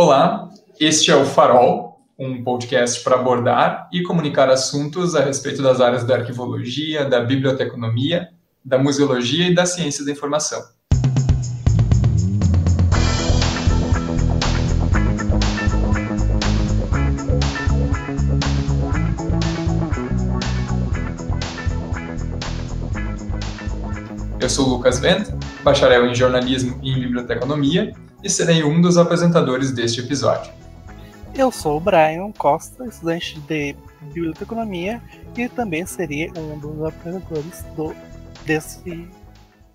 Olá, este é o Farol, um podcast para abordar e comunicar assuntos a respeito das áreas da arquivologia, da biblioteconomia, da museologia e da ciência da informação. Eu sou Lucas Vent, bacharel em jornalismo e em biblioteconomia, e serei um dos apresentadores deste episódio. Eu sou o Brian Costa, estudante de biblioteconomia, e também serei um dos apresentadores do, desse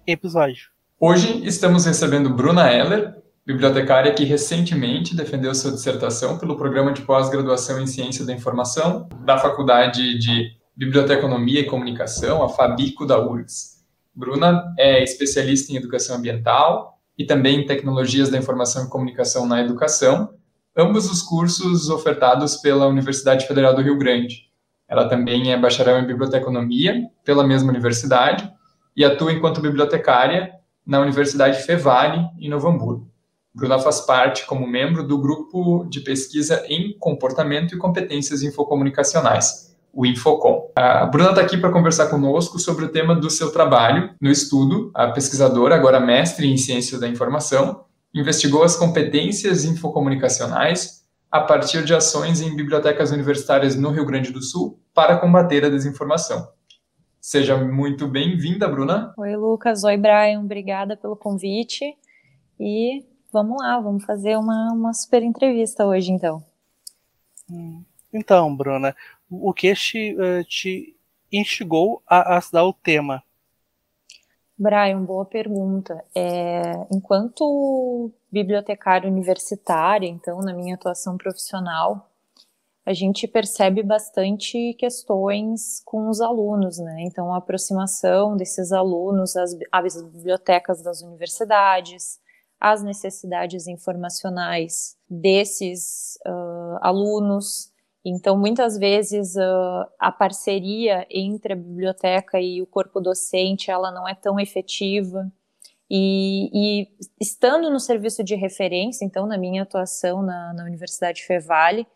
episódio. Hoje estamos recebendo Bruna Heller, bibliotecária que recentemente defendeu sua dissertação pelo programa de pós-graduação em Ciência da Informação da Faculdade de Biblioteconomia e Comunicação, a Fabico da URGS. Bruna é especialista em educação ambiental e também em tecnologias da informação e comunicação na educação, ambos os cursos ofertados pela Universidade Federal do Rio Grande. Ela também é bacharel em biblioteconomia pela mesma universidade e atua enquanto bibliotecária na Universidade Fevale, em Novo Hamburgo. Bruna faz parte como membro do grupo de pesquisa em comportamento e competências infocomunicacionais, o Infocom. A Bruna está aqui para conversar conosco sobre o tema do seu trabalho no estudo. A pesquisadora, agora mestre em ciência da informação, investigou as competências infocomunicacionais a partir de ações em bibliotecas universitárias no Rio Grande do Sul para combater a desinformação. Seja muito bem-vinda, Bruna. Oi, Lucas. Oi, Brian. Obrigada pelo convite. E vamos lá, vamos fazer uma, uma super entrevista hoje, então. Hum. Então, Bruna, o que te, uh, te instigou a, a dar o tema? Brian, boa pergunta. É, enquanto bibliotecária universitária, então, na minha atuação profissional, a gente percebe bastante questões com os alunos, né? Então, a aproximação desses alunos às, às bibliotecas das universidades, as necessidades informacionais desses uh, alunos, então, muitas vezes uh, a parceria entre a biblioteca e o corpo docente ela não é tão efetiva. E, e estando no serviço de referência, então, na minha atuação na, na Universidade Fevale,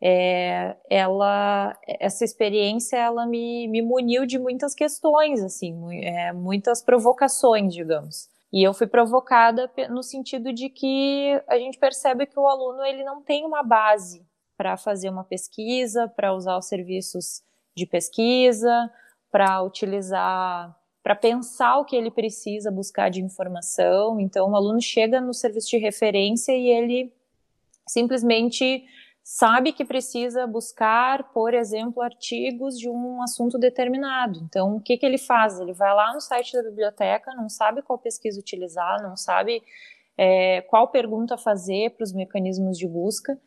é, ela, essa experiência ela me, me muniu de muitas questões, assim, é, muitas provocações, digamos. E eu fui provocada no sentido de que a gente percebe que o aluno ele não tem uma base para fazer uma pesquisa, para usar os serviços de pesquisa, para utilizar, para pensar o que ele precisa buscar de informação. Então, o aluno chega no serviço de referência e ele simplesmente sabe que precisa buscar, por exemplo, artigos de um assunto determinado. Então, o que, que ele faz? Ele vai lá no site da biblioteca, não sabe qual pesquisa utilizar, não sabe é, qual pergunta fazer para os mecanismos de busca.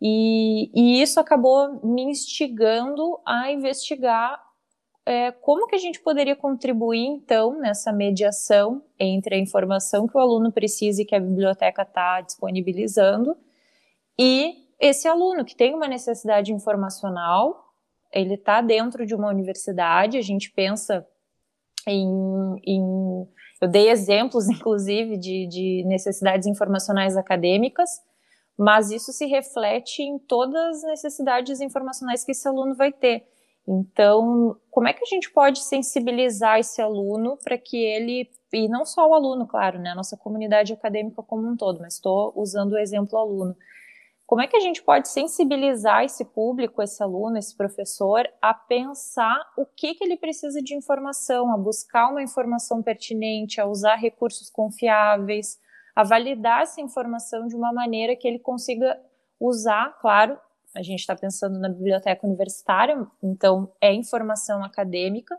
E, e isso acabou me instigando a investigar é, como que a gente poderia contribuir, então, nessa mediação entre a informação que o aluno precisa e que a biblioteca está disponibilizando e esse aluno que tem uma necessidade informacional, ele está dentro de uma universidade, a gente pensa em, em eu dei exemplos, inclusive, de, de necessidades informacionais acadêmicas, mas isso se reflete em todas as necessidades informacionais que esse aluno vai ter. Então, como é que a gente pode sensibilizar esse aluno para que ele, e não só o aluno, claro, né, a nossa comunidade acadêmica como um todo, mas estou usando o exemplo aluno. Como é que a gente pode sensibilizar esse público, esse aluno, esse professor, a pensar o que, que ele precisa de informação, a buscar uma informação pertinente, a usar recursos confiáveis, a validar essa informação de uma maneira que ele consiga usar, claro, a gente está pensando na biblioteca universitária, então é informação acadêmica,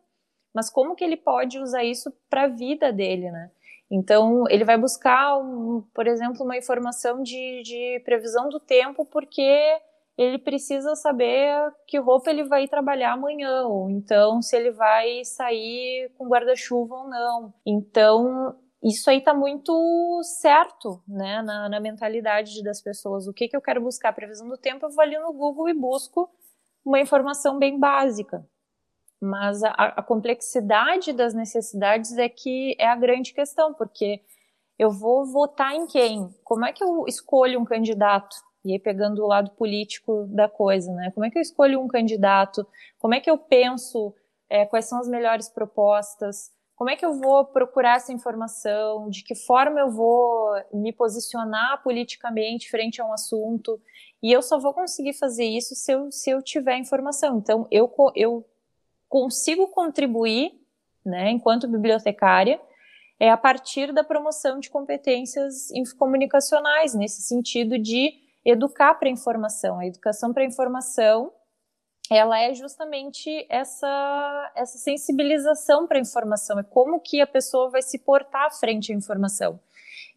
mas como que ele pode usar isso para a vida dele, né? Então, ele vai buscar, um, por exemplo, uma informação de, de previsão do tempo, porque ele precisa saber que roupa ele vai trabalhar amanhã, ou então se ele vai sair com guarda-chuva ou não. Então, isso aí está muito certo, né, na, na, mentalidade das pessoas. O que, que eu quero buscar? Previsão do tempo, eu vou ali no Google e busco uma informação bem básica. Mas a, a complexidade das necessidades é que é a grande questão, porque eu vou votar em quem? Como é que eu escolho um candidato? E aí, pegando o lado político da coisa, né? Como é que eu escolho um candidato? Como é que eu penso é, quais são as melhores propostas? Como é que eu vou procurar essa informação? De que forma eu vou me posicionar politicamente frente a um assunto? E eu só vou conseguir fazer isso se eu, se eu tiver informação. Então, eu, eu consigo contribuir, né, enquanto bibliotecária, é a partir da promoção de competências comunicacionais, nesse sentido de educar para a informação. A educação para a informação, ela é justamente essa, essa sensibilização para a informação, é como que a pessoa vai se portar frente à informação.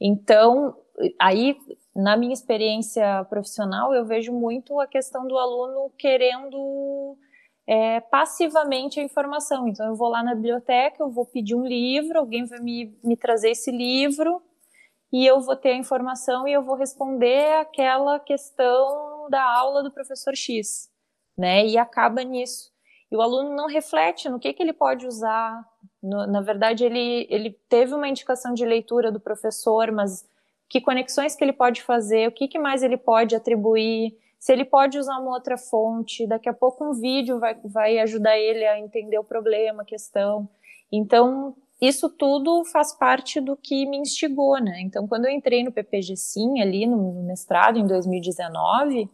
Então, aí, na minha experiência profissional, eu vejo muito a questão do aluno querendo é, passivamente a informação. Então, eu vou lá na biblioteca, eu vou pedir um livro, alguém vai me, me trazer esse livro, e eu vou ter a informação e eu vou responder aquela questão da aula do professor X, né? E acaba nisso. E o aluno não reflete no que, que ele pode usar. No, na verdade, ele, ele teve uma indicação de leitura do professor, mas que conexões que ele pode fazer, o que, que mais ele pode atribuir, se ele pode usar uma outra fonte, daqui a pouco um vídeo vai, vai ajudar ele a entender o problema, a questão. Então, isso tudo faz parte do que me instigou, né? Então, quando eu entrei no PPG Sim, ali no, mestrado, em 2019,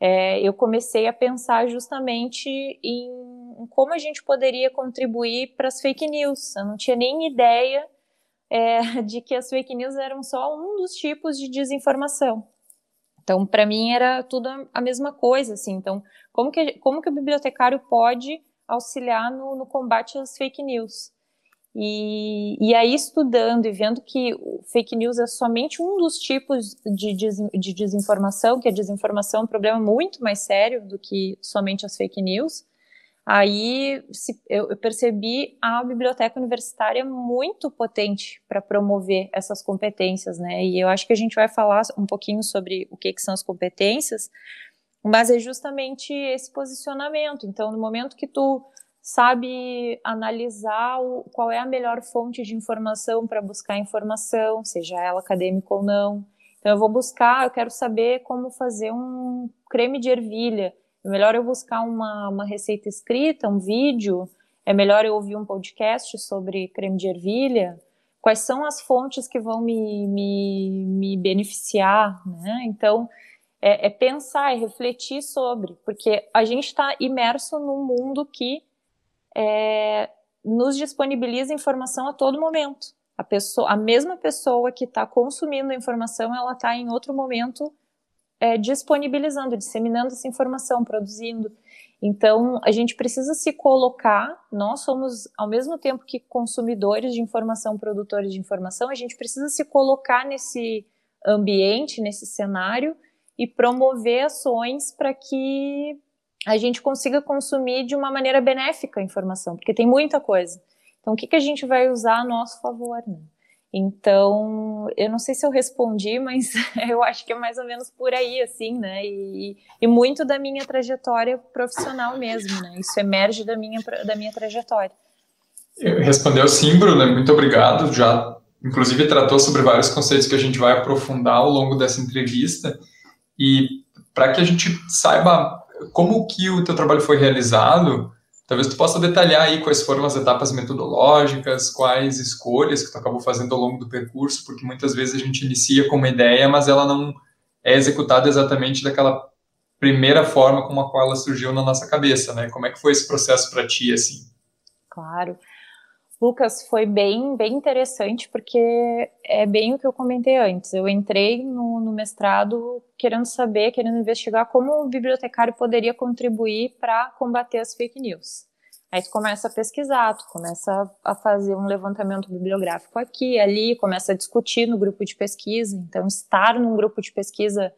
é, eu comecei a pensar justamente em, como a gente poderia contribuir para as fake news. Eu não tinha nem ideia é, de que as fake news eram só um dos tipos de desinformação. Então, para mim, era tudo a mesma coisa, assim. Então, como que, como que o bibliotecário pode auxiliar no, no combate às fake news? E, e aí, estudando e vendo que fake news é somente um dos tipos de, de desinformação, que a desinformação é um problema muito mais sério do que somente as fake news, aí se, eu, eu percebi a biblioteca universitária muito potente para promover essas competências, né? E eu acho que a gente vai falar um pouquinho sobre o que, que são as competências, mas é justamente esse posicionamento. Então, no momento que tu sabe analisar o, qual é a melhor fonte de informação para buscar informação, seja ela acadêmica ou não. Então, eu vou buscar, eu quero saber como fazer um creme de ervilha. É melhor eu buscar uma, uma receita escrita, um vídeo, é melhor eu ouvir um podcast sobre creme de ervilha. Quais são as fontes que vão me, me, me beneficiar, né? Então, é, é pensar, é refletir sobre, porque a gente está imerso num mundo que é, nos disponibiliza informação a todo momento. A, pessoa, a mesma pessoa que está consumindo a informação, ela está em outro momento é, disponibilizando, disseminando essa informação, produzindo. Então, a gente precisa se colocar, nós somos, ao mesmo tempo que consumidores de informação, produtores de informação, a gente precisa se colocar nesse ambiente, nesse cenário e promover ações para que a gente consiga consumir de uma maneira benéfica a informação, porque tem muita coisa. Então, o que, que a gente vai usar a nosso favor, né? Então, eu não sei se eu respondi, mas eu acho que é mais ou menos por aí, assim, né? E, e muito da minha trajetória profissional mesmo, né? Isso emerge da minha, da minha trajetória. Respondeu sim, Bruna, muito obrigado. Já, inclusive, tratou sobre vários conceitos que a gente vai aprofundar ao longo dessa entrevista. E para que a gente saiba como que o teu trabalho foi realizado, talvez tu possa detalhar aí quais foram as etapas metodológicas, quais escolhas que tu acabou fazendo ao longo do percurso, porque muitas vezes a gente inicia com uma ideia, mas ela não é executada exatamente daquela primeira forma como a qual ela surgiu na nossa cabeça, né? Como é que foi esse processo para ti, assim? Claro. Lucas, foi bem, bem interessante, porque é bem o que eu comentei antes. Eu entrei no, no mestrado querendo saber, querendo investigar como o bibliotecário poderia contribuir para combater as fake news. Aí tu começa a pesquisar, tu começa a fazer um levantamento bibliográfico aqui, ali, começa a discutir no grupo de pesquisa. Então, estar num grupo de pesquisa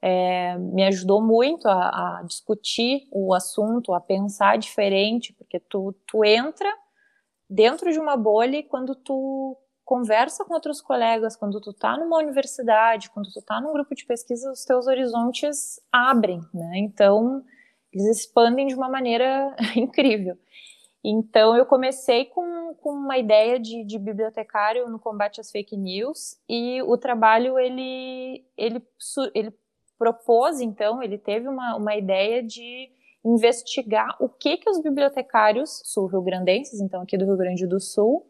é, me ajudou muito a, a discutir o assunto, a pensar diferente, porque tu, tu entra dentro de uma bolha e quando tu conversa com outros colegas, quando tu tá numa universidade, quando tu tá num grupo de pesquisa, os teus horizontes abrem, né? Então, eles expandem de uma maneira incrível. Então, eu comecei com, com uma ideia de, de, bibliotecário no combate às fake news e o trabalho ele, ele, ele propôs, então, ele teve uma, uma ideia de investigar o que que os bibliotecários sul-rio-grandenses, então aqui do Rio Grande do Sul,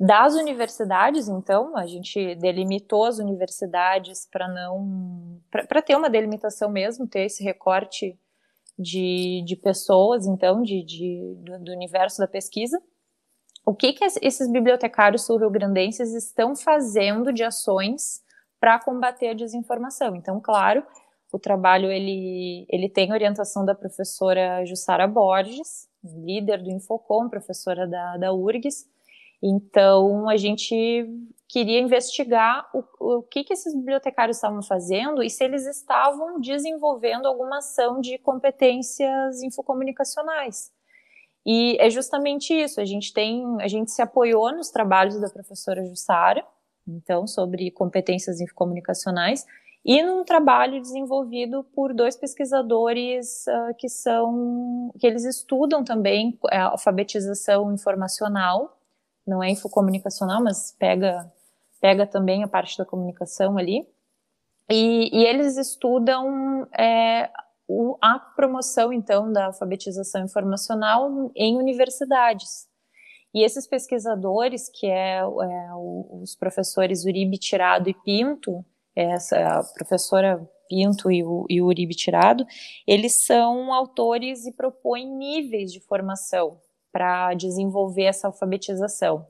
das universidades, então, a gente delimitou as universidades para não. para ter uma delimitação mesmo, ter esse recorte de, de pessoas, então, de, de do, do, universo da pesquisa. O que, que esses bibliotecários sul-rio-grandenses estão fazendo de ações para combater a desinformação? Então, claro, o trabalho ele, ele tem orientação da professora Jussara Borges, líder do Infocom, professora da, da URGS, então, a gente queria investigar o, o que, que esses bibliotecários estavam fazendo e se eles estavam desenvolvendo alguma ação de competências infocomunicacionais. E é justamente isso, a gente tem, a gente se apoiou nos trabalhos da professora Jussara, então, sobre competências infocomunicacionais, e num trabalho desenvolvido por dois pesquisadores uh, que são, que eles estudam também a alfabetização informacional, não é infocomunicacional, mas pega, pega também a parte da comunicação ali. E, e eles estudam é, o, a promoção, então, da alfabetização informacional em universidades. E esses pesquisadores, que é, é os professores Uribe Tirado e Pinto, essa, a professora Pinto e o, e o Uribe Tirado, eles são autores e propõem níveis de formação para desenvolver essa alfabetização.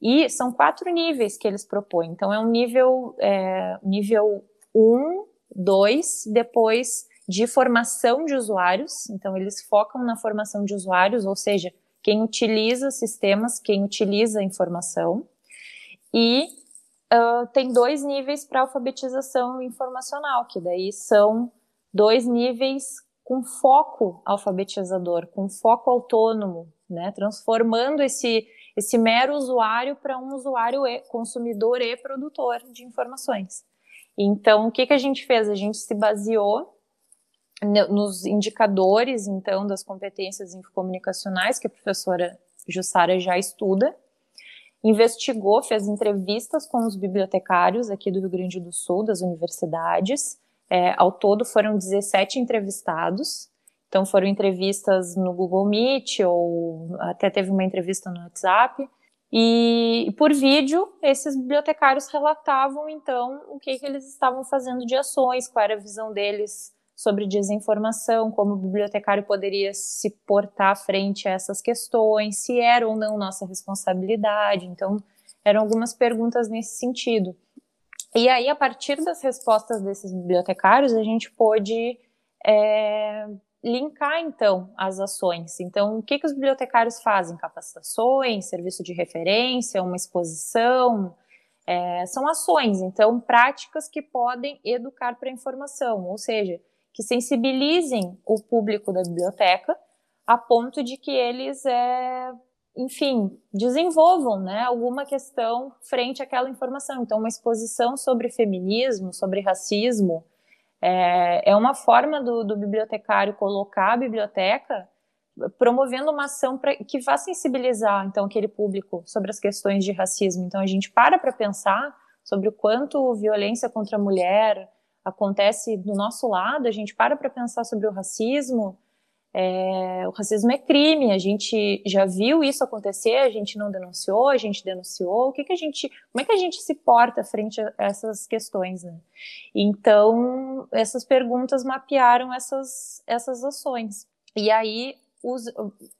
E são quatro níveis que eles propõem. Então, é um nível, é, nível 1, 2, depois de formação de usuários. Então, eles focam na formação de usuários, ou seja, quem utiliza sistemas, quem utiliza informação. E tem dois níveis para alfabetização informacional, que daí são dois níveis com foco alfabetizador, com foco autônomo, né? Transformando esse, esse mero usuário para um usuário e, consumidor e produtor de informações. Então, o que, que a gente fez? A gente se baseou nos indicadores, então, das competências comunicacionais que a professora Jussara já estuda, investigou, fez entrevistas com os bibliotecários aqui do Rio Grande do Sul, das universidades. É, ao todo foram 17 entrevistados, então foram entrevistas no Google Meet ou até teve uma entrevista no WhatsApp. E por vídeo, esses bibliotecários relatavam então o que, que eles estavam fazendo de ações, qual era a visão deles sobre desinformação, como o bibliotecário poderia se portar frente a essas questões, se era ou não nossa responsabilidade. Então, eram algumas perguntas nesse sentido. E aí, a partir das respostas desses bibliotecários, a gente pôde é, linkar então as ações. Então, o que, que os bibliotecários fazem? Capacitações, serviço de referência, uma exposição, é, são ações, então, práticas que podem educar para a informação, ou seja, que sensibilizem o público da biblioteca a ponto de que eles, é, enfim, desenvolvam né, alguma questão frente àquela informação. Então, uma exposição sobre feminismo, sobre racismo, é, é uma forma do, do bibliotecário colocar a biblioteca promovendo uma ação pra, que vá sensibilizar então aquele público sobre as questões de racismo. Então a gente para para pensar sobre o quanto violência contra a mulher acontece do nosso lado, a gente para para pensar sobre o racismo, é, o racismo é crime, a gente já viu isso acontecer, a gente não denunciou, a gente denunciou. O que, que a gente, como é que a gente se porta frente a essas questões, né? Então, essas perguntas mapearam essas, essas ações. E aí, os,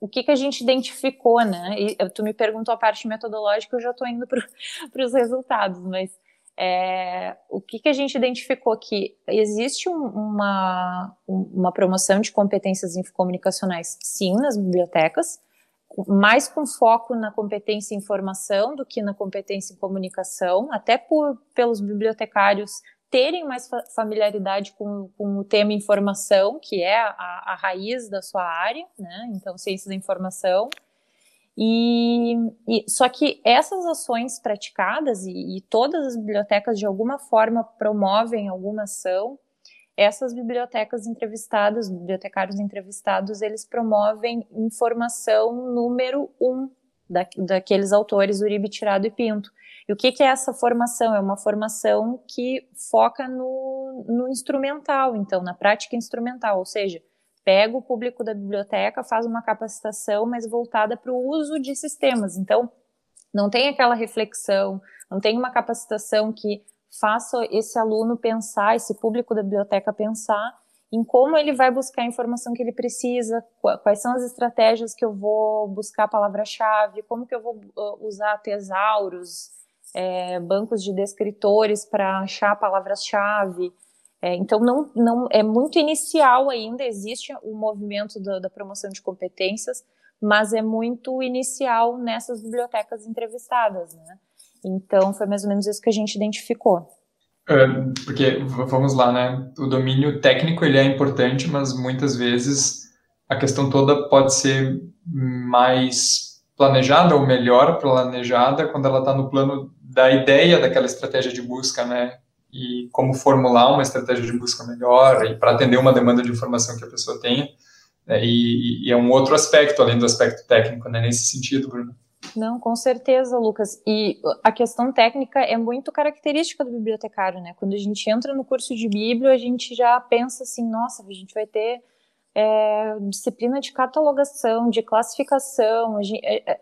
o que, que a gente identificou, né? E, tu me perguntou a parte metodológica, eu já estou indo para os resultados, mas é, o que, que a gente identificou aqui? Existe um, uma, uma promoção de competências comunicacionais, sim, nas bibliotecas, mais com foco na competência em informação do que na competência em comunicação, até por, pelos bibliotecários terem mais familiaridade com, com o tema informação, que é a, a raiz da sua área, né? Então, ciência da informação. E, e, só que essas ações praticadas e, e, todas as bibliotecas de alguma forma promovem alguma ação. Essas bibliotecas entrevistadas, bibliotecários entrevistados, eles promovem informação número um da, daqueles autores Uribe, Tirado e Pinto. E o que, que, é essa formação? É uma formação que foca no, no instrumental, então, na prática instrumental, ou seja, pega o público da biblioteca, faz uma capacitação, mas voltada para o uso de sistemas. Então, não tem aquela reflexão, não tem uma capacitação que faça esse aluno pensar, esse público da biblioteca pensar em como ele vai buscar a informação que ele precisa, quais são as estratégias que eu vou buscar a palavra-chave, como que eu vou uh, usar tesauros, é, bancos de descritores para achar palavras-chave. É, então, não, não é muito inicial ainda, existe o movimento da, da promoção de competências, mas é muito inicial nessas bibliotecas entrevistadas, né? Então, foi mais ou menos isso que a gente identificou. É, porque, vamos lá, né? O domínio técnico, ele é importante, mas muitas vezes a questão toda pode ser mais planejada ou melhor planejada quando ela está no plano da ideia daquela estratégia de busca, né? E como formular uma estratégia de busca melhor e para atender uma demanda de informação que a pessoa tenha. Né? E, e, é um outro aspecto, além do aspecto técnico, né? Nesse sentido, Bruno. Não, com certeza, Lucas. E a questão técnica é muito característica do bibliotecário, né? Quando a gente entra no curso de Bíblia, a gente já pensa assim, nossa, a gente vai ter é, disciplina de catalogação, de classificação.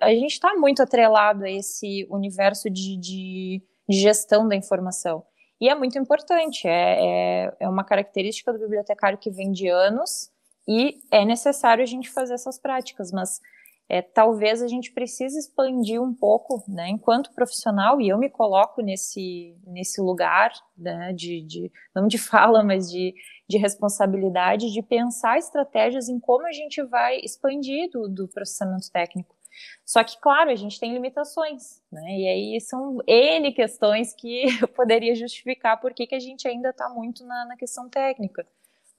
A gente está muito atrelado a esse universo de, de, de, gestão da informação. E é muito importante, é, é, é uma característica do bibliotecário que vem de anos e é necessário a gente fazer essas práticas, mas é, talvez a gente precise expandir um pouco, né, enquanto profissional, e eu me coloco nesse, nesse lugar, né, de, de, não de fala, mas de, de responsabilidade, de pensar estratégias em como a gente vai expandir do, do processamento técnico. Só que, claro, a gente tem limitações, né, e aí são N questões que eu poderia justificar por que, que a gente ainda está muito na, na questão técnica.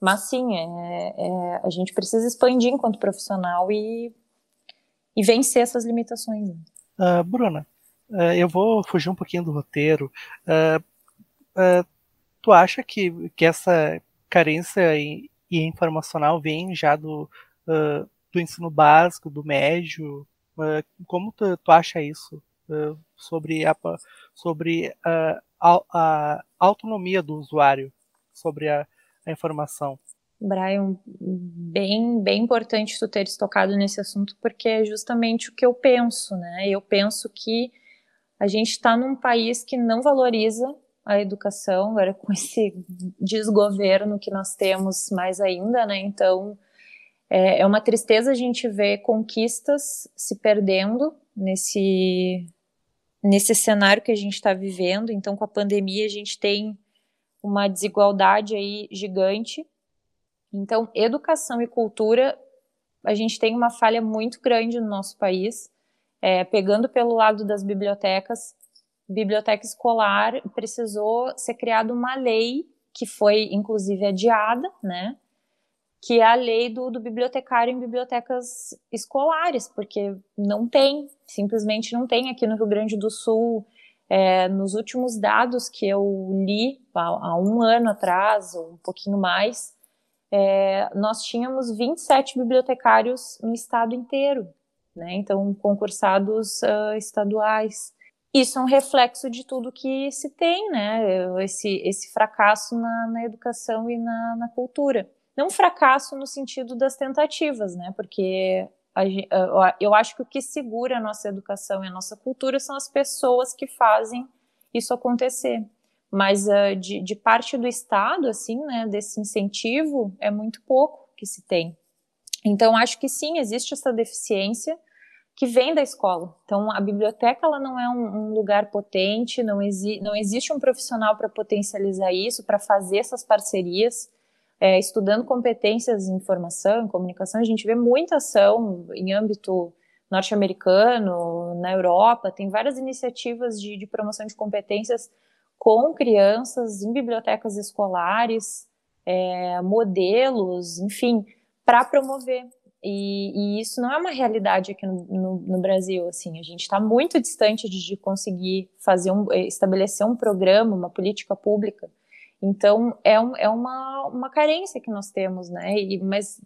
Mas sim, é, é, a gente precisa expandir enquanto profissional e e vencer essas limitações. Uh, Bruna, uh, eu vou fugir um pouquinho do roteiro. Uh, tu acha que, que essa carência em, em informacional vem já do, do ensino básico, do médio? Como tu, tu, acha isso sobre, a, sobre a, a, autonomia do usuário sobre a, a informação? Brian, bem, bem importante tu teres tocado nesse assunto, porque é justamente o que eu penso, né? Eu penso que a gente está num país que não valoriza a educação, agora com esse desgoverno que nós temos mais ainda, né? Então, é, é uma tristeza a gente ver conquistas se perdendo nesse, nesse cenário que a gente está vivendo. Então, com a pandemia, a gente tem uma desigualdade aí gigante então, educação e cultura, a gente tem uma falha muito grande no nosso país. É, pegando pelo lado das bibliotecas, biblioteca escolar precisou ser criada uma lei que foi inclusive adiada, né? Que é a lei do, do bibliotecário em bibliotecas escolares, porque não tem, simplesmente não tem aqui no Rio Grande do Sul. É, nos últimos dados que eu li há, há um ano atrás, ou um pouquinho mais, é, nós tínhamos 27 bibliotecários no estado inteiro, né? Então, concursados uh, estaduais. Isso é um reflexo de tudo que se tem, né? Esse, esse fracasso na, na educação e na, na cultura. Não fracasso no sentido das tentativas, né? Porque a, eu acho que o que segura a nossa educação e a nossa cultura são as pessoas que fazem isso acontecer mas uh, de, de, parte do Estado, assim, né, desse incentivo, é muito pouco que se tem. Então, acho que sim, existe essa deficiência que vem da escola. Então, a biblioteca ela não é um, um lugar potente, não, exi não existe um profissional para potencializar isso, para fazer essas parcerias. É, estudando competências em informação, em comunicação, a gente vê muita ação em âmbito norte-americano, na Europa, tem várias iniciativas de, de promoção de competências com crianças em bibliotecas escolares, é, modelos, enfim, para promover. E, e, isso não é uma realidade aqui no, no, no Brasil. Assim, a gente está muito distante de, de, conseguir fazer um, estabelecer um programa, uma política pública. Então é, um, é uma, uma carência que nós temos, né? E, mas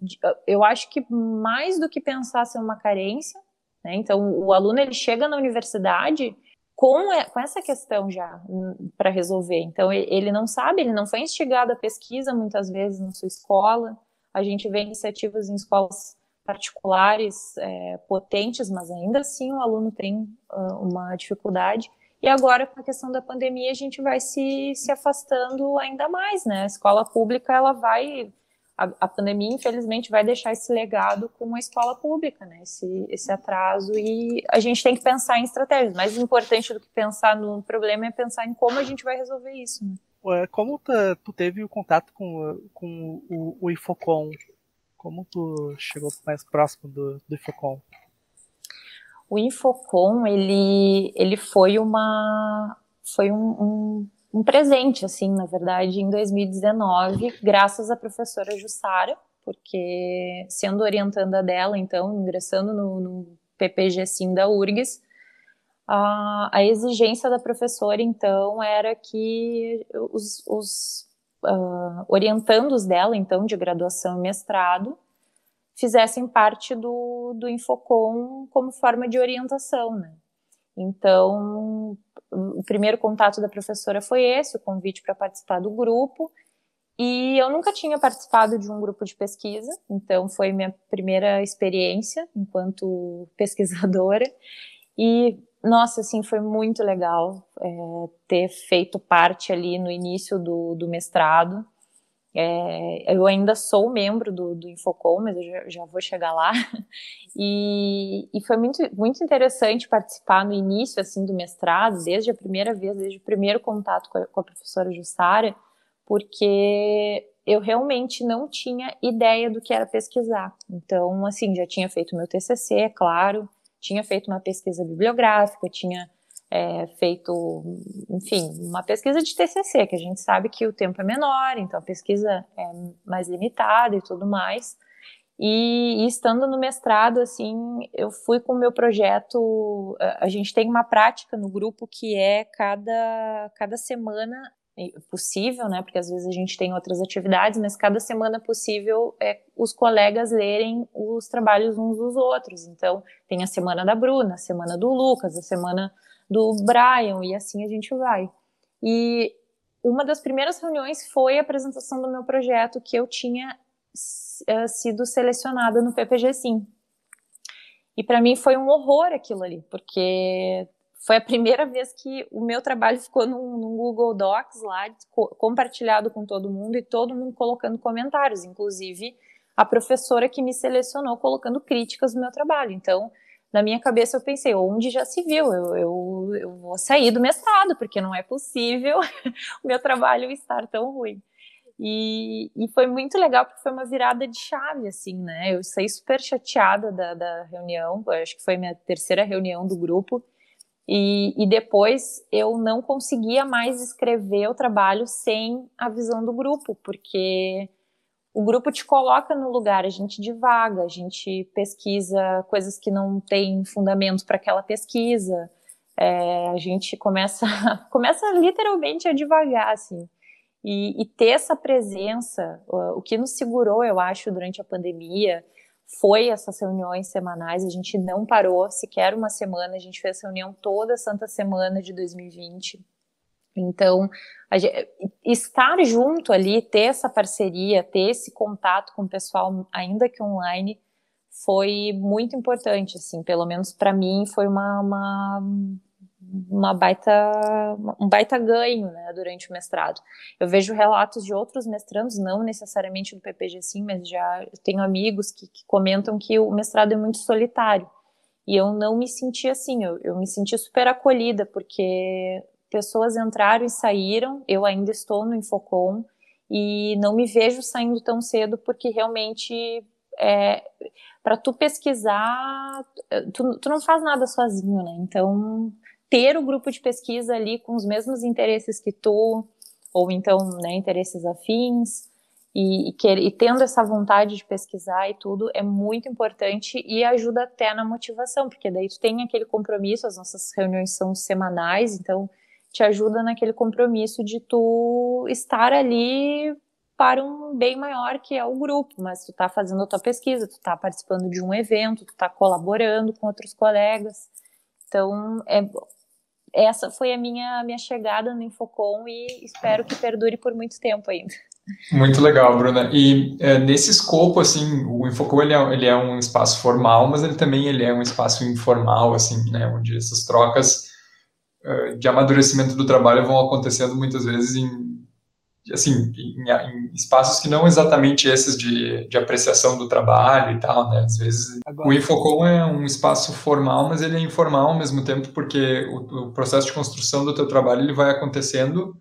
eu acho que mais do que pensar ser uma carência, Né? Então, o aluno ele chega na universidade com, com essa questão já hum, para resolver. Então, ele não sabe, ele não foi instigado a pesquisa muitas vezes na sua escola. A gente vê iniciativas em escolas particulares é, potentes, mas ainda assim o aluno tem uh, uma dificuldade. E agora, com a questão da pandemia, a gente vai se, se afastando ainda mais, né? A escola pública, ela vai a, a, pandemia, infelizmente, vai deixar esse legado com a escola pública, né? Esse, esse atraso. E a gente tem que pensar em estratégias. Mais importante do que pensar no problema é pensar em como a gente vai resolver isso. Né? Como tu, tu teve o contato com, com o, o? Como tu chegou mais próximo do, do? O Infocom, ele, ele foi uma foi um, um um presente, assim, na verdade, em 2019, graças à professora Jussara, porque sendo orientanda dela, então, ingressando no, no PPG Sim da URGS, a, a, exigência da professora, então, era que os, os uh, orientandos dela, então, de graduação e mestrado, fizessem parte do, do Infocom como forma de orientação, né? Então, o primeiro contato da professora foi esse, o convite para participar do grupo. E eu nunca tinha participado de um grupo de pesquisa, então foi minha primeira experiência enquanto pesquisadora. E, nossa, assim, foi muito legal é, ter feito parte ali no início do, do mestrado. É, eu ainda sou membro do, do Infocom, mas eu já, já vou chegar lá. E, e, foi muito, muito interessante participar no início assim do mestrado, desde a primeira vez, desde o primeiro contato com a, com a professora Jussara, porque eu realmente não tinha ideia do que era pesquisar. Então, assim, já tinha feito meu TCC, é claro, tinha feito uma pesquisa bibliográfica, tinha é, feito, enfim, uma pesquisa de TCC, que a gente sabe que o tempo é menor, então a pesquisa é mais limitada e tudo mais. E, e, estando no mestrado, assim, eu fui com o meu projeto. A gente tem uma prática no grupo que é cada, cada semana possível, né? Porque às vezes a gente tem outras atividades, mas cada semana possível é os colegas lerem os trabalhos uns dos outros. Então, tem a semana da Bruna, a semana do Lucas, a semana do Brian, e assim a gente vai. E uma das primeiras reuniões foi a apresentação do meu projeto que eu tinha uh, sido selecionada no PPG Sim. E para mim foi um horror aquilo ali, porque foi a primeira vez que o meu trabalho ficou num, num, Google Docs lá, compartilhado com todo mundo e todo mundo colocando comentários, inclusive a professora que me selecionou colocando críticas no meu trabalho. Então, na minha cabeça eu pensei, onde já se viu? Eu, eu, eu vou sair do mestrado, porque não é possível o meu trabalho estar tão ruim. E, e, foi muito legal porque foi uma virada de chave, assim, né? Eu saí super chateada da, da reunião, acho que foi minha terceira reunião do grupo, e, e, depois eu não conseguia mais escrever o trabalho sem a visão do grupo, porque o grupo te coloca no lugar, a gente divaga, a gente pesquisa coisas que não tem fundamento para aquela pesquisa, é, a gente começa, começa literalmente a divagar, assim. E, e ter essa presença, o que nos segurou, eu acho, durante a pandemia, foi essas reuniões semanais, a gente não parou sequer uma semana, a gente fez reunião toda a Santa Semana de 2020. Então, gente, estar junto ali, ter essa parceria, ter esse contato com o pessoal, ainda que online, foi muito importante, assim, pelo menos para mim foi uma, uma uma baita, um baita ganho né, durante o mestrado. Eu vejo relatos de outros mestrandos, não necessariamente do PPG sim, mas já tenho amigos que, que comentam que o mestrado é muito solitário. E eu não me senti assim, eu, eu me senti super acolhida, porque pessoas entraram e saíram, eu ainda estou no Infocom, e não me vejo saindo tão cedo, porque realmente é, para tu pesquisar, tu, tu, não faz nada sozinho, né? Então, ter o grupo de pesquisa ali com os mesmos interesses que tu, ou então, né, interesses afins, e, e, e tendo essa vontade de pesquisar e tudo, é muito importante e ajuda até na motivação, porque daí tu tem aquele compromisso, as nossas reuniões são semanais, então te ajuda naquele compromisso de tu estar ali para um bem maior que é o grupo, mas tu está fazendo a tua pesquisa, tu está participando de um evento, tu está colaborando com outros colegas. Então, é, essa foi a minha, minha chegada no Infocom e espero que perdure por muito tempo ainda. Muito legal, Bruna. E é, nesse escopo, assim, o Infocom ele é, ele é, um espaço formal, mas ele também ele é um espaço informal, assim, né, onde essas trocas de amadurecimento do trabalho vão acontecendo muitas vezes em assim, em, em, espaços que não exatamente esses de, de apreciação do trabalho e tal, né? Às vezes Agora. o Infocom é um espaço formal, mas ele é informal ao mesmo tempo porque o, o processo de construção do teu trabalho ele vai acontecendo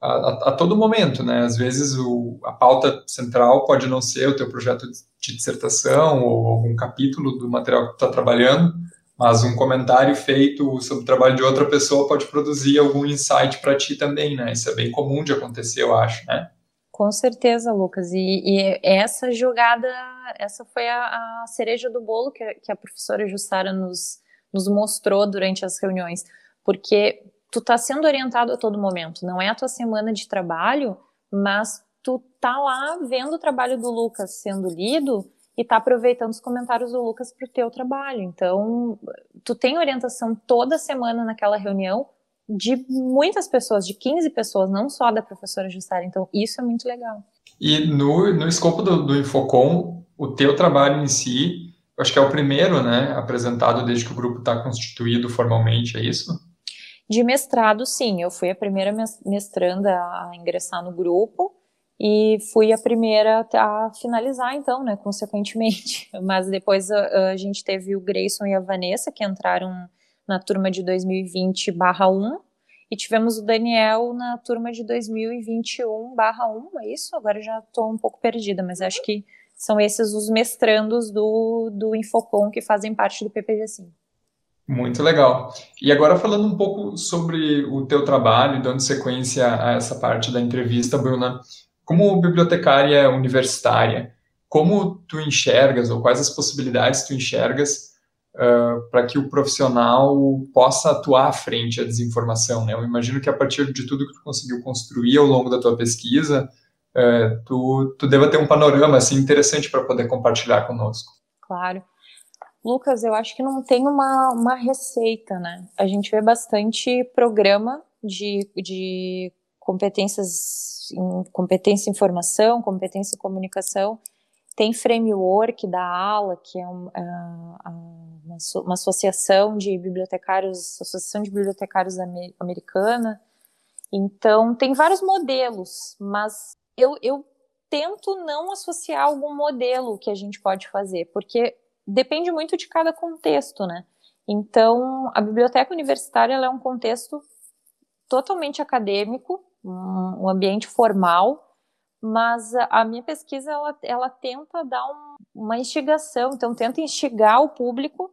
a, a, a, todo momento, né? Às vezes o, a pauta central pode não ser o teu projeto de dissertação ou algum capítulo do material que tu está trabalhando, mas um comentário feito sobre o trabalho de outra pessoa pode produzir algum insight para ti também, né? Isso é bem comum de acontecer, eu acho, né? Com certeza, Lucas. E, e essa jogada, essa foi a, a cereja do bolo que, que, a professora Jussara nos, nos mostrou durante as reuniões. Porque tu tá sendo orientado a todo momento. Não é a tua semana de trabalho, mas tu tá lá vendo o trabalho do Lucas sendo lido e tá aproveitando os comentários do Lucas para o teu trabalho. Então, tu tem orientação toda semana naquela reunião de muitas pessoas, de 15 pessoas, não só da professora Jussara. Então, isso é muito legal. E no, no escopo do, do Infocom, o teu trabalho em si, eu acho que é o primeiro, né, apresentado desde que o grupo está constituído formalmente, é isso? De mestrado, sim. Eu fui a primeira mestranda a ingressar no grupo e fui a primeira a finalizar, então, né, consequentemente. Mas depois a, a gente teve o Grayson e a Vanessa, que entraram na turma de 2020/1, e tivemos o Daniel na turma de 2021/1, é isso? Agora já estou um pouco perdida, mas acho que são esses os mestrandos do, do Infocom que fazem parte do PPG Sim. Muito legal. E agora falando um pouco sobre o teu trabalho, dando sequência a essa parte da entrevista, Bruna, como bibliotecária universitária, como tu enxergas ou quais as possibilidades tu enxergas uh, para que o profissional possa atuar à frente à desinformação? Né? Eu imagino que a partir de tudo que tu conseguiu construir ao longo da tua pesquisa, uh, tu, tu deva ter um panorama assim, interessante para poder compartilhar conosco. Claro. Lucas, eu acho que não tem uma, uma receita, né? A gente vê bastante programa de, de competências em competência em informação, competência em comunicação, tem framework da ALA, que é um, uma, uma, associação de bibliotecários, associação de bibliotecários americana. Então tem vários modelos, mas eu, eu tento não associar algum modelo que a gente pode fazer, porque depende muito de cada contexto, né? Então, a biblioteca universitária é um contexto totalmente acadêmico, um, ambiente formal, mas a, a, minha pesquisa ela, ela tenta dar um, uma instigação, então tenta instigar o público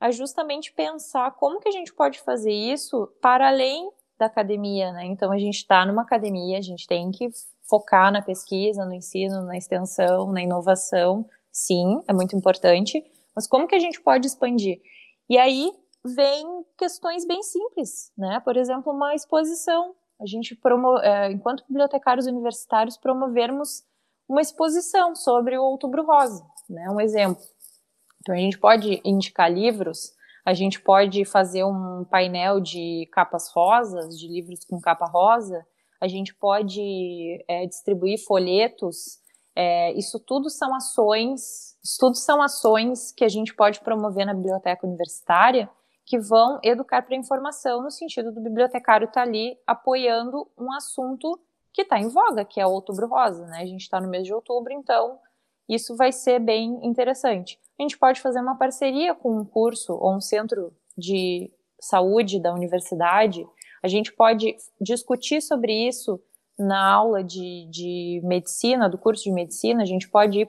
a justamente pensar como que a gente pode fazer isso para além da academia, né? Então a gente está numa academia, a gente tem que focar na pesquisa, no ensino, na extensão, na inovação, sim, é muito importante, mas como que a gente pode expandir? E aí vem questões bem simples, né? Por exemplo, uma exposição. A gente, promo é, enquanto bibliotecários universitários, promovermos uma exposição sobre o Outubro Rosa, né? Um exemplo. Então, a gente pode indicar livros, a gente pode fazer um painel de capas rosas, de livros com capa rosa, a gente pode é, distribuir folhetos é, isso tudo são ações, isso tudo são ações que a gente pode promover na biblioteca universitária que vão educar para a informação no sentido do bibliotecário estar tá ali apoiando um assunto que está em voga, que é o Outubro Rosa, né? A gente está no mês de outubro, então isso vai ser bem interessante. A gente pode fazer uma parceria com um curso ou um centro de saúde da universidade. A gente pode discutir sobre isso na aula de, de medicina, do curso de medicina, a gente pode ir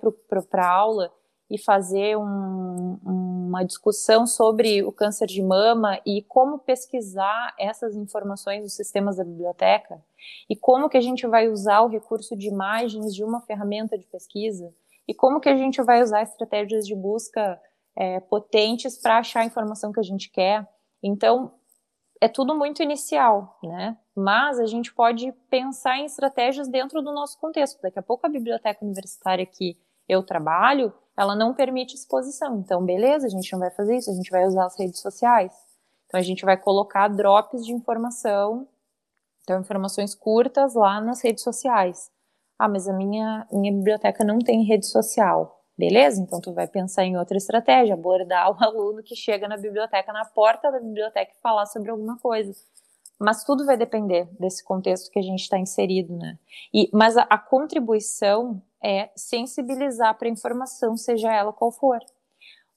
para a aula e fazer um, uma discussão sobre o câncer de mama e como pesquisar essas informações nos sistemas da biblioteca e como que a gente vai usar o recurso de imagens de uma ferramenta de pesquisa e como que a gente vai usar estratégias de busca é, potentes para achar a informação que a gente quer. Então, é tudo muito inicial, né? Mas a gente pode pensar em estratégias dentro do nosso contexto. Daqui a pouco a biblioteca universitária que eu trabalho, ela não permite exposição. Então, beleza, a gente não vai fazer isso, a gente vai usar as redes sociais. Então, a gente vai colocar drops de informação, então, informações curtas lá nas redes sociais. Ah, mas a minha, minha biblioteca não tem rede social. Beleza? Então tu vai pensar em outra estratégia, abordar o aluno que chega na biblioteca, na porta da biblioteca e falar sobre alguma coisa. Mas tudo vai depender desse contexto que a gente está inserido, né? E, mas a, a contribuição é sensibilizar para a informação, seja ela qual for.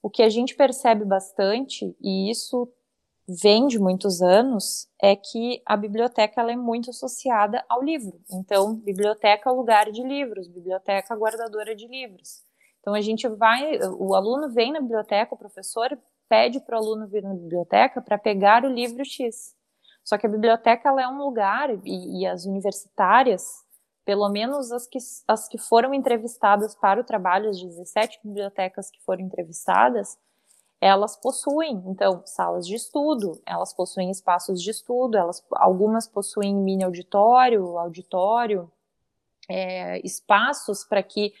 O que a gente percebe bastante, e isso vem de muitos anos, é que a biblioteca ela é muito associada ao livro. Então, biblioteca é lugar de livros, biblioteca guardadora de livros. Então a gente vai, o aluno vem na biblioteca, o professor pede para o aluno vir na biblioteca para pegar o livro X. Só que a biblioteca ela é um lugar e, e as universitárias, pelo menos as que, as que foram entrevistadas para o trabalho, as 17 bibliotecas que foram entrevistadas, elas possuem, então, salas de estudo, elas possuem espaços de estudo, elas, algumas possuem mini auditório, auditório, é, espaços para que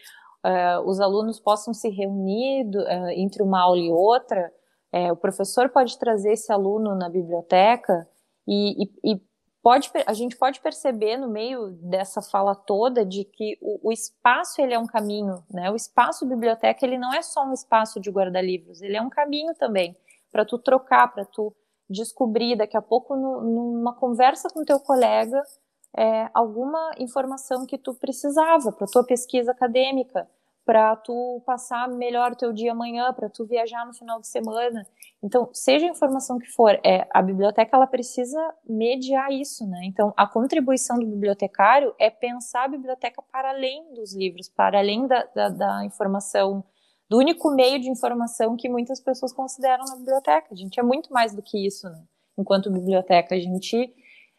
uh, os alunos possam se reunir uh, entre uma aula e outra, uh, o professor pode trazer esse aluno na biblioteca e, e, e, pode, a gente pode perceber no meio dessa fala toda de que o, o espaço ele é um caminho, né? O espaço biblioteca ele não é só um espaço de guardar livros, ele é um caminho também para tu trocar, para tu descobrir daqui a pouco no, numa conversa com teu colega é, alguma informação que tu precisava para tua pesquisa acadêmica, para tu passar melhor teu dia amanhã, para tu viajar no final de semana. Então, seja a informação que for, é, a biblioteca ela precisa mediar isso, né? Então, a contribuição do bibliotecário é pensar a biblioteca para além dos livros, para além da, da, da informação, do único meio de informação que muitas pessoas consideram na biblioteca. A gente é muito mais do que isso, né? Enquanto biblioteca, a gente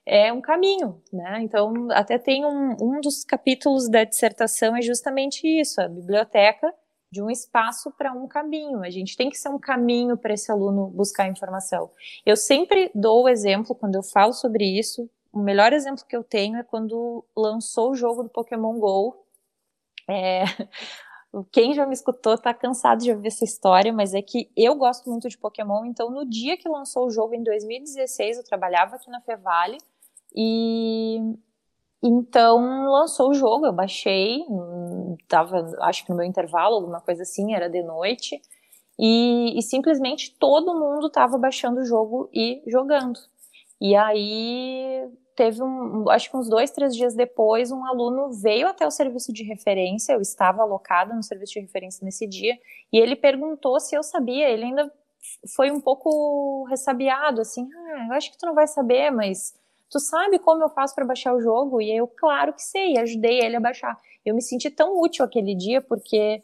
é um caminho, né? Então, até tem um, um dos capítulos da dissertação é justamente isso, a biblioteca de um espaço para um caminho. A gente tem que ser um caminho para esse aluno buscar informação. Eu sempre dou o exemplo quando eu falo sobre isso. O melhor exemplo que eu tenho é quando lançou o jogo do Pokémon Go. É, quem já me escutou está cansado de ouvir essa história, mas é que eu gosto muito de Pokémon. Então, no dia que lançou o jogo em 2016, eu trabalhava aqui na Fevale e então lançou o jogo, eu baixei, tava, acho que no meu intervalo, alguma coisa assim, era de noite, e, e simplesmente todo mundo estava baixando o jogo e jogando. E aí teve um, acho que uns dois, três dias depois, um aluno veio até o serviço de referência, eu estava alocada no serviço de referência nesse dia, e ele perguntou se eu sabia, ele ainda foi um pouco ressabiado, assim, ah, eu acho que tu não vai saber, mas tu sabe como eu faço para baixar o jogo? E eu, claro que sei, ajudei ele a baixar. Eu me senti tão útil aquele dia porque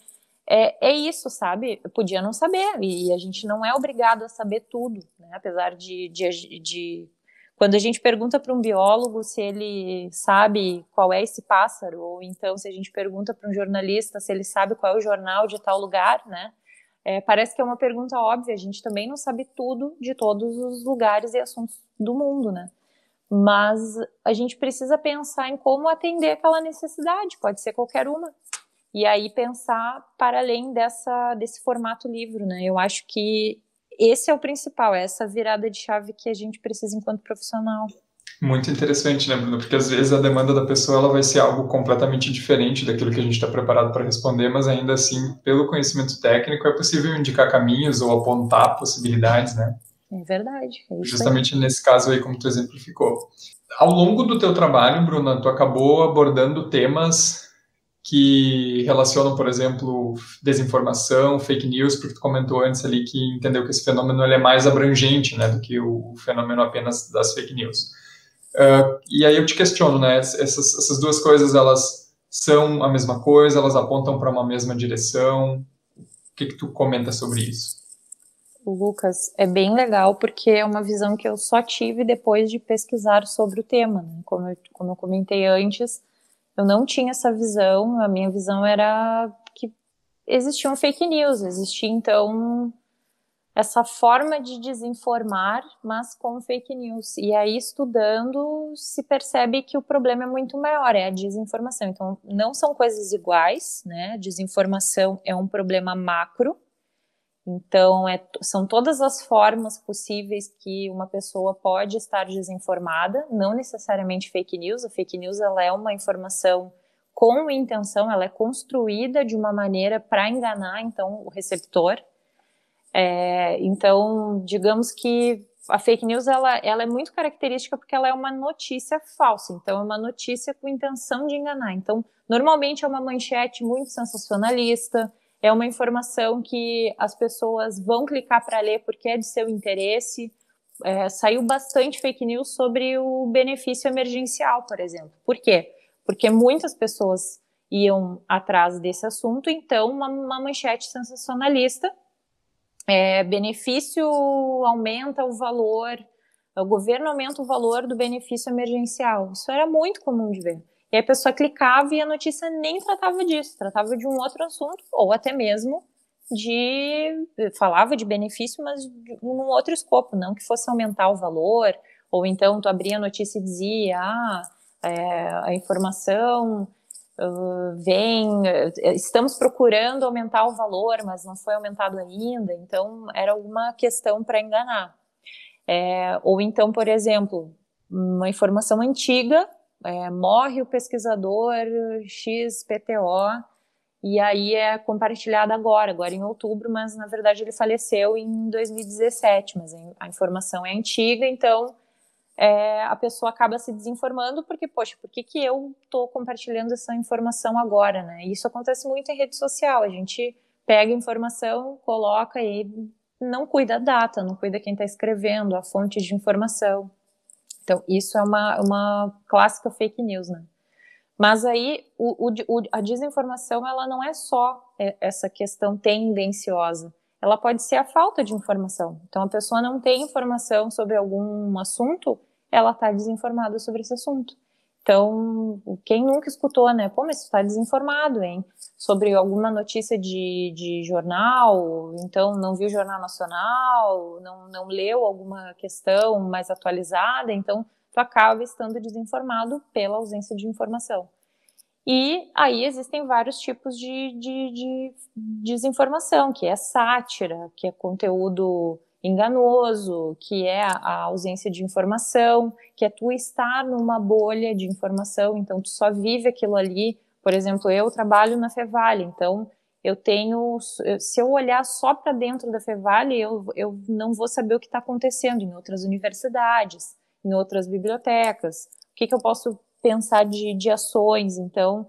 é, é isso, sabe? Eu podia não saber e a gente não é obrigado a saber tudo, né? Apesar de, de, de quando a gente pergunta para um biólogo se ele sabe qual é esse pássaro, ou então se a gente pergunta para um jornalista se ele sabe qual é o jornal de tal lugar, né? É, parece que é uma pergunta óbvia, a gente também não sabe tudo de todos os lugares e assuntos do mundo, né? Mas a gente precisa pensar em como atender aquela necessidade, pode ser qualquer uma. E aí pensar para além dessa, desse formato livro, né? Eu acho que esse é o principal, é essa virada de chave que a gente precisa enquanto profissional. Muito interessante, né, Bruno? Porque às vezes a demanda da pessoa ela vai ser algo completamente diferente daquilo que a gente está preparado para responder, mas ainda assim, pelo conhecimento técnico, é possível indicar caminhos ou apontar possibilidades, né? É verdade. É Justamente aí. nesse caso aí, como tu exemplificou. Ao longo do teu trabalho, Bruna, tu acabou abordando temas que relacionam, por exemplo, desinformação, fake news, porque tu comentou antes ali que entendeu que esse fenômeno é mais abrangente, né, do que o fenômeno apenas das fake news. Uh, e aí eu te questiono, né, essas, essas duas coisas, elas são a mesma coisa, elas apontam para uma mesma direção? O que que tu comenta sobre isso? Lucas, é bem legal porque é uma visão que eu só tive depois de pesquisar sobre o tema. Né? Como, eu, como eu comentei antes, eu não tinha essa visão, a minha visão era que existiam fake news, existia então essa forma de desinformar, mas com fake news. E aí, estudando, se percebe que o problema é muito maior, é a desinformação. Então, não são coisas iguais, né? Desinformação é um problema macro. Então, é, são todas as formas possíveis que uma pessoa pode estar desinformada, não necessariamente fake news. A fake news ela é uma informação com intenção, ela é construída de uma maneira para enganar, então, o receptor. É, então, digamos que a fake news ela, ela é muito característica porque ela é uma notícia falsa. Então, é uma notícia com intenção de enganar. Então, normalmente é uma manchete muito sensacionalista, é uma informação que as pessoas vão clicar para ler porque é de seu interesse. É, saiu bastante fake news sobre o benefício emergencial, por exemplo. Por quê? Porque muitas pessoas iam atrás desse assunto, então uma, uma manchete sensacionalista é, benefício aumenta o valor, o governo aumenta o valor do benefício emergencial. Isso era muito comum de ver. E a pessoa clicava e a notícia nem tratava disso, tratava de um outro assunto, ou até mesmo de. falava de benefício, mas num outro escopo, não que fosse aumentar o valor, ou então tu abria a notícia e dizia, ah, é, a informação uh, vem, estamos procurando aumentar o valor, mas não foi aumentado ainda, então era alguma questão para enganar. É, ou então, por exemplo, uma informação antiga, é, morre o pesquisador XPTO, e aí é compartilhada agora, agora em outubro, mas na verdade ele faleceu em 2017, mas a informação é antiga, então é, a pessoa acaba se desinformando porque, poxa, por que, que eu estou compartilhando essa informação agora, né? Isso acontece muito em rede social, a gente pega informação, coloca e não cuida da data, não cuida quem está escrevendo, a fonte de informação. Então, isso é uma, uma clássica fake news, né? Mas aí, o, o, a desinformação, ela não é só é, essa questão tendenciosa ela pode ser a falta de informação. Então, a pessoa não tem informação sobre algum assunto, ela está desinformada sobre esse assunto. Então, quem nunca escutou, né? Pô, mas você está desinformado, hein? Sobre alguma notícia de, de jornal, então não viu o Jornal Nacional, não, não leu alguma questão mais atualizada, então tu acaba estando desinformado pela ausência de informação. E aí existem vários tipos de, de, de desinformação, que é sátira, que é conteúdo enganoso, que é a ausência de informação, que é tu estar numa bolha de informação, então tu só vive aquilo ali. Por exemplo, eu trabalho na Fevale, então eu tenho, se eu olhar só para dentro da Fevale, eu, eu não vou saber o que está acontecendo em outras universidades, em outras bibliotecas. O que, que eu posso pensar de, de ações. Então,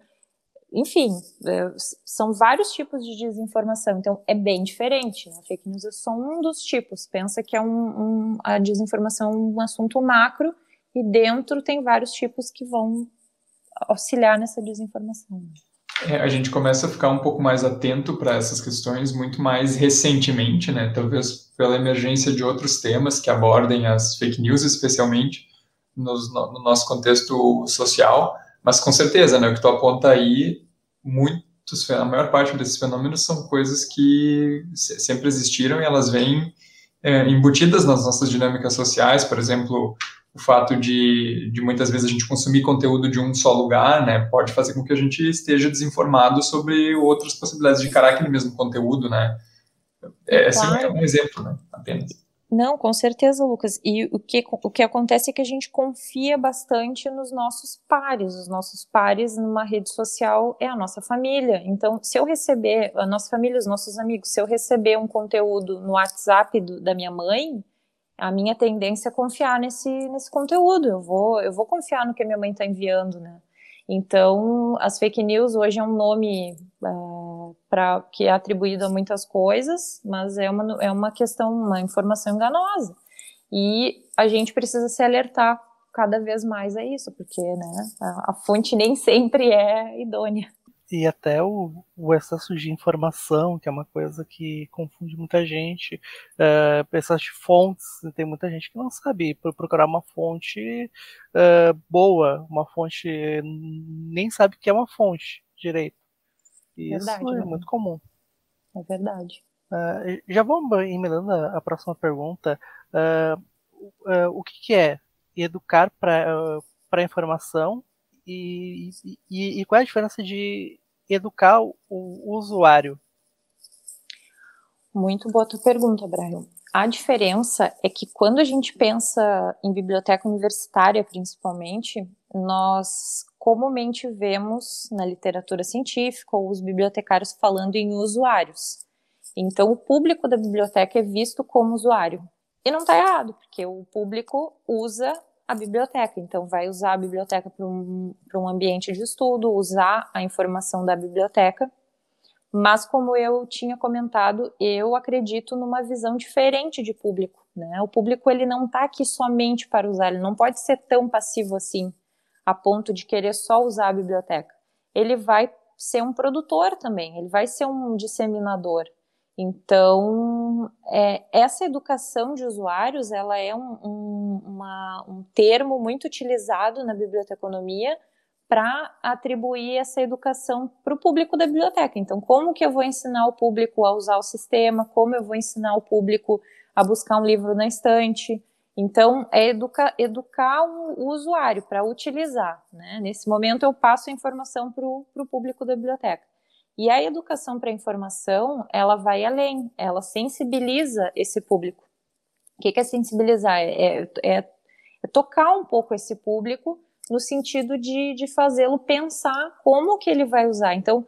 enfim, é, são vários tipos de desinformação. Então, é bem diferente. Né? Fake news é só um dos tipos. Pensa que é um, um, a desinformação é um assunto macro e dentro tem vários tipos que vão auxiliar nessa desinformação. É, a gente começa a ficar um pouco mais atento para essas questões muito mais recentemente, né? Talvez pela emergência de outros temas que abordem as fake news, especialmente no, no nosso contexto social, mas com certeza, né, o que tu aponta aí, muitos, a maior parte desses fenômenos são coisas que sempre existiram e elas vêm é, embutidas nas nossas dinâmicas sociais, por exemplo, o fato de, de muitas vezes a gente consumir conteúdo de um só lugar, né, pode fazer com que a gente esteja desinformado sobre outras possibilidades de encarar aquele mesmo conteúdo, né. É, claro. é um exemplo, né, apenas. Não, com certeza, Lucas. E o que, o que acontece é que a gente confia bastante nos nossos pares. Os nossos pares numa rede social é a nossa família. Então, se eu receber, a nossa família, os nossos amigos, se eu receber um conteúdo no WhatsApp do, da minha mãe, a minha tendência é confiar nesse, nesse conteúdo. Eu vou, eu vou confiar no que a minha mãe está enviando, né? Então, as fake news hoje é um nome é, pra, que é atribuído a muitas coisas, mas é uma, é uma questão, uma informação enganosa. E a gente precisa se alertar cada vez mais a isso, porque né, a, a fonte nem sempre é idônea e até o, o, excesso de informação, que é uma coisa que confunde muita gente, excesso de fontes, tem muita gente que não sabe procurar uma fonte uh, boa, uma fonte, nem sabe que é uma fonte direito. E verdade, isso é né? muito comum. É verdade. Uh, já vamos emendando a, a próxima pergunta. Uh, uh, o que, que, é educar para a informação e, e, e, qual é a diferença de educar o, o usuário? Muito boa tua pergunta, Brian. A diferença é que quando a gente pensa em biblioteca universitária, principalmente, nós comumente vemos na literatura científica os bibliotecários falando em usuários. Então, o público da biblioteca é visto como usuário. E não está errado, porque o público usa a biblioteca, então vai usar a biblioteca para um, um ambiente de estudo, usar a informação da biblioteca. Mas, como eu tinha comentado, eu acredito numa visão diferente de público. Né? O público ele não está aqui somente para usar, ele não pode ser tão passivo assim, a ponto de querer só usar a biblioteca. Ele vai ser um produtor também, ele vai ser um disseminador. Então, é, essa educação de usuários, ela é um, um, uma, um termo muito utilizado na biblioteconomia para atribuir essa educação para o público da biblioteca. Então, como que eu vou ensinar o público a usar o sistema? Como eu vou ensinar o público a buscar um livro na estante? Então, é educa, educar o, usuário para utilizar. Né? Nesse momento, eu passo a informação para o público da biblioteca. E a educação para a informação, ela vai além, ela sensibiliza esse público. O que, que é sensibilizar? É, é, é, tocar um pouco esse público no sentido de, de fazê-lo pensar como que ele vai usar. Então,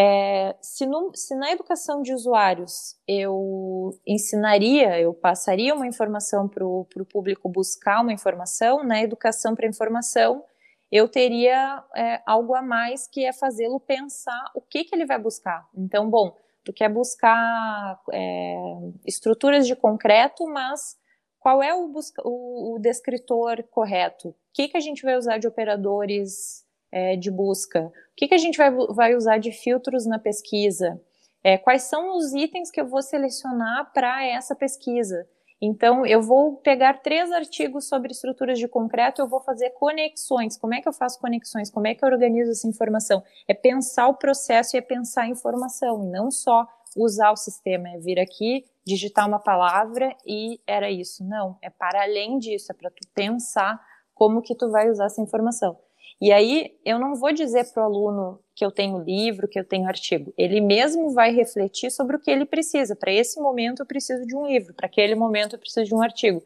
é, se, no, se, na educação de usuários eu ensinaria, eu passaria uma informação para o público buscar uma informação, na educação para informação eu teria é, algo a mais que é fazê-lo pensar o que, que ele vai buscar. Então, bom, tu quer buscar é, estruturas de concreto, mas qual é o, busca, o, o descritor correto? O que, que a gente vai usar de operadores é, de busca? O que, que a gente vai, vai usar de filtros na pesquisa? É, quais são os itens que eu vou selecionar para essa pesquisa? Então, eu vou pegar três artigos sobre estruturas de concreto, eu vou fazer conexões. Como é que eu faço conexões? Como é que eu organizo essa informação? É pensar o processo e é pensar a informação, e não só usar o sistema, é vir aqui, digitar uma palavra e era isso. Não, é para além disso, é para tu pensar como que tu vai usar essa informação. E aí eu não vou dizer para o aluno que eu tenho livro, que eu tenho artigo. Ele mesmo vai refletir sobre o que ele precisa. Para esse momento eu preciso de um livro, para aquele momento eu preciso de um artigo.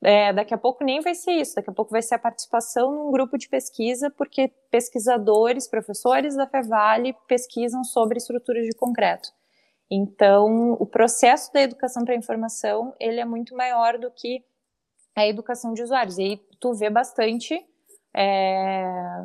É, daqui a pouco nem vai ser isso, daqui a pouco vai ser a participação num grupo de pesquisa, porque pesquisadores, professores da Fevale pesquisam sobre estruturas de concreto. Então, o processo da educação para a informação, ele é muito maior do que a educação de usuários. E aí tu vê bastante é,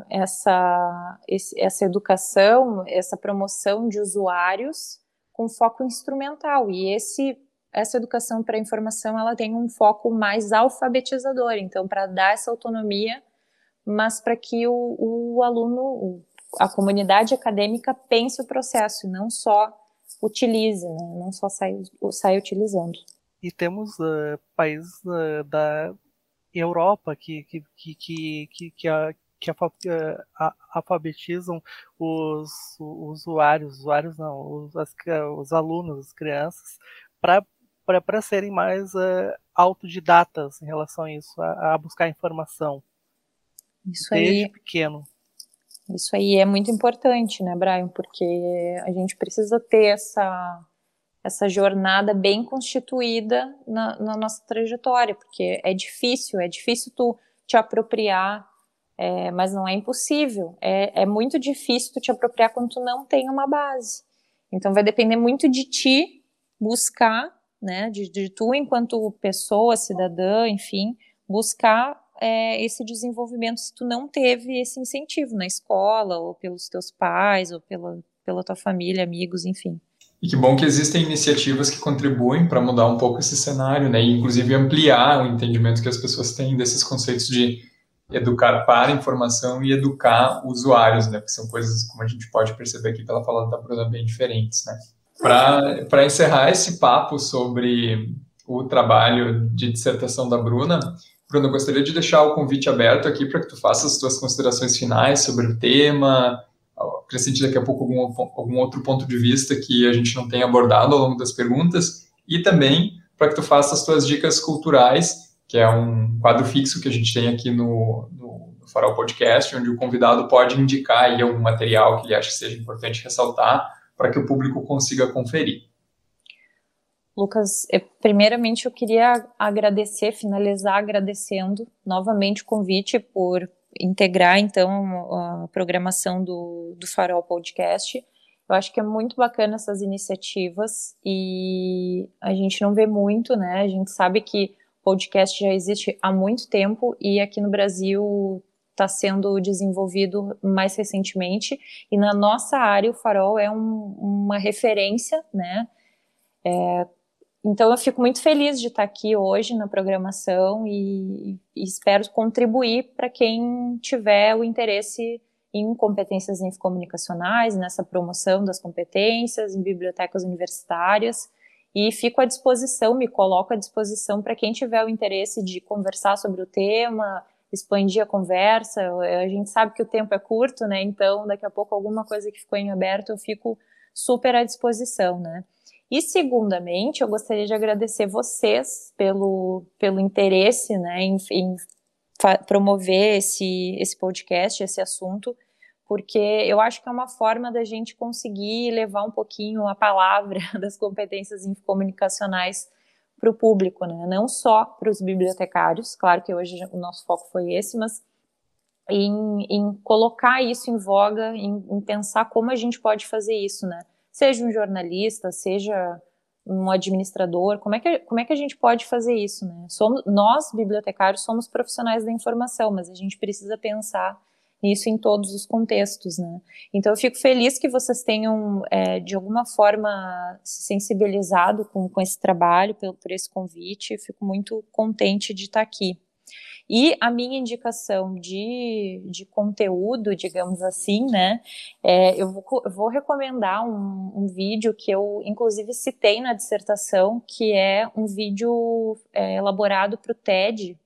essa, esse, essa educação, essa promoção de usuários com foco instrumental. E esse, essa educação para informação ela tem um foco mais alfabetizador, então, para dar essa autonomia, mas para que o, o aluno, a comunidade acadêmica pense o processo e não só utilize, né? não só saia, saia utilizando. E temos uh, países uh, da Europa que, que, que, que, que, que, a, que alfabetizam os, os usuários, usuários não, os, as, os alunos, as crianças, para serem mais uh, autodidatas em relação a isso, a, a buscar informação. Isso desde aí. pequeno. Isso aí é muito importante, né, Brian? Porque a gente precisa ter essa essa jornada bem constituída na, na, nossa trajetória, porque é difícil, é difícil tu te apropriar, é, mas não é impossível. É, é muito difícil tu te apropriar quando tu não tem uma base. Então vai depender muito de ti buscar, né, de, de tu enquanto pessoa, cidadã, enfim, buscar é, esse desenvolvimento se tu não teve esse incentivo na escola, ou pelos teus pais, ou pela, pela tua família, amigos, enfim. E que bom que existem iniciativas que contribuem para mudar um pouco esse cenário, né? E inclusive ampliar o entendimento que as pessoas têm desses conceitos de educar para informação e educar usuários, né? Que são coisas, como a gente pode perceber aqui pela fala da Bruna, bem diferentes, né? Para encerrar esse papo sobre o trabalho de dissertação da Bruna, Bruna, gostaria de deixar o convite aberto aqui para que tu faça as tuas considerações finais sobre o tema, acrescente daqui a pouco algum, algum outro ponto de vista que a gente não tenha abordado ao longo das perguntas, e também para que tu faça as tuas dicas culturais, que é um quadro fixo que a gente tem aqui no, no, no Farol Podcast, onde o convidado pode indicar aí algum material que ele acha que seja importante ressaltar para que o público consiga conferir. Lucas, eu, primeiramente eu queria agradecer, finalizar agradecendo novamente o convite por integrar então a programação do, do Farol Podcast. Eu acho que é muito bacana essas iniciativas e a gente não vê muito, né? A gente sabe que podcast já existe há muito tempo e aqui no Brasil está sendo desenvolvido mais recentemente e na nossa área o Farol é um, uma referência, né? É, então eu fico muito feliz de estar aqui hoje na programação e, e espero contribuir para quem tiver o interesse em competências infocomunicacionais, nessa promoção das competências, em bibliotecas universitárias. E fico à disposição, me coloco à disposição para quem tiver o interesse de conversar sobre o tema, expandir a conversa. A gente sabe que o tempo é curto, né? Então, daqui a pouco, alguma coisa que ficou em aberto, eu fico super à disposição, né? E, segundamente, eu gostaria de agradecer vocês pelo, pelo interesse né, em, em promover esse, esse podcast, esse assunto, porque eu acho que é uma forma da gente conseguir levar um pouquinho a palavra das competências comunicacionais para o público, né? não só para os bibliotecários, claro que hoje o nosso foco foi esse, mas em, em colocar isso em voga, em, em pensar como a gente pode fazer isso, né? Seja um jornalista, seja um administrador, como é que, como é que a gente pode fazer isso, né? Somos, nós, bibliotecários, somos profissionais da informação, mas a gente precisa pensar nisso em todos os contextos, né? Então eu fico feliz que vocês tenham, é, de alguma forma, se sensibilizado com, com esse trabalho, por, por esse convite, fico muito contente de estar aqui. E a minha indicação de, de conteúdo, digamos assim, né? É, eu, vou, eu vou recomendar um, um, vídeo que eu, inclusive, citei na dissertação, que é um vídeo é, elaborado para o TED,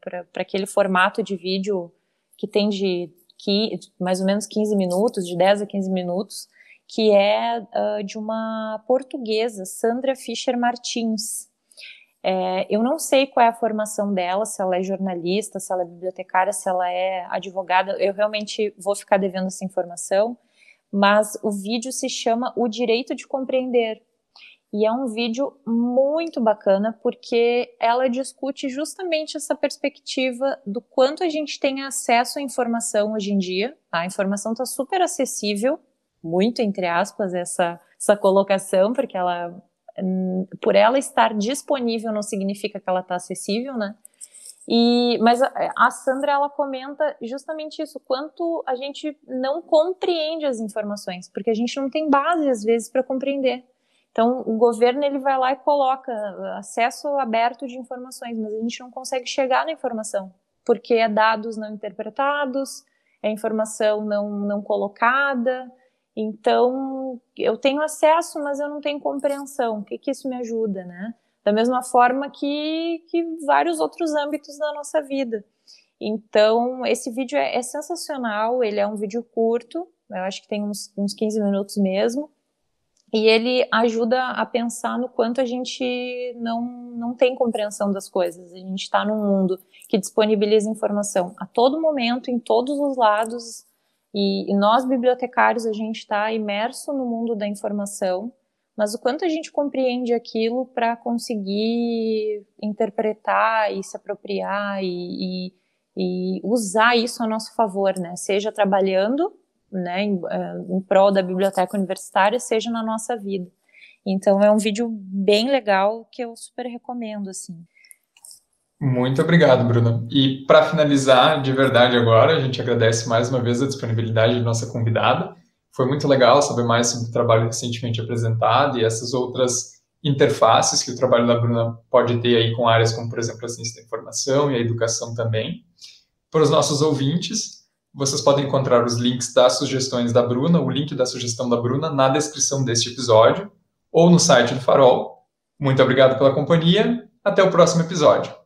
para aquele formato de vídeo que tem de que, mais ou menos 15 minutos, de 10 a 15 minutos, que é uh, de uma portuguesa, Sandra Fischer Martins. É, eu não sei qual é a formação dela, se ela é jornalista, se ela é bibliotecária, se ela é advogada. Eu realmente vou ficar devendo essa informação. Mas o vídeo se chama O Direito de Compreender. E é um vídeo muito bacana porque ela discute justamente essa perspectiva do quanto a gente tem acesso à informação hoje em dia. A informação está super acessível, muito entre aspas essa, essa colocação, porque ela por ela estar disponível não significa que ela está acessível, né? E, mas a, a, Sandra ela comenta justamente isso, quanto a gente não compreende as informações, porque a gente não tem base às vezes para compreender. Então o governo ele vai lá e coloca acesso aberto de informações, mas a gente não consegue chegar na informação, porque é dados não interpretados, é informação não não colocada, então, eu tenho acesso, mas eu não tenho compreensão. O que, que isso me ajuda, né? Da mesma forma que, que vários outros âmbitos da nossa vida. Então, esse vídeo é, é sensacional, ele é um vídeo curto, eu acho que tem uns, uns 15 minutos mesmo, e ele ajuda a pensar no quanto a gente não, não tem compreensão das coisas. A gente está num mundo que disponibiliza informação a todo momento, em todos os lados, e, e nós, bibliotecários, a gente está imerso no mundo da informação, mas o quanto a gente compreende aquilo para conseguir interpretar e se apropriar e, e, e, usar isso a nosso favor, né? Seja trabalhando né, em, eh, em prol da biblioteca universitária, seja na nossa vida. Então é um vídeo bem legal que eu super recomendo, assim. Muito obrigado, Bruna. E para finalizar, de verdade agora, a gente agradece mais uma vez a disponibilidade de nossa convidada. Foi muito legal saber mais sobre o trabalho recentemente apresentado e essas outras interfaces que o trabalho da Bruna pode ter aí com áreas como, por exemplo, a ciência da informação e a educação também. Para os nossos ouvintes, vocês podem encontrar os links das sugestões da Bruna, o link da sugestão da Bruna, na descrição deste episódio ou no site do Farol. Muito obrigado pela companhia. Até o próximo episódio.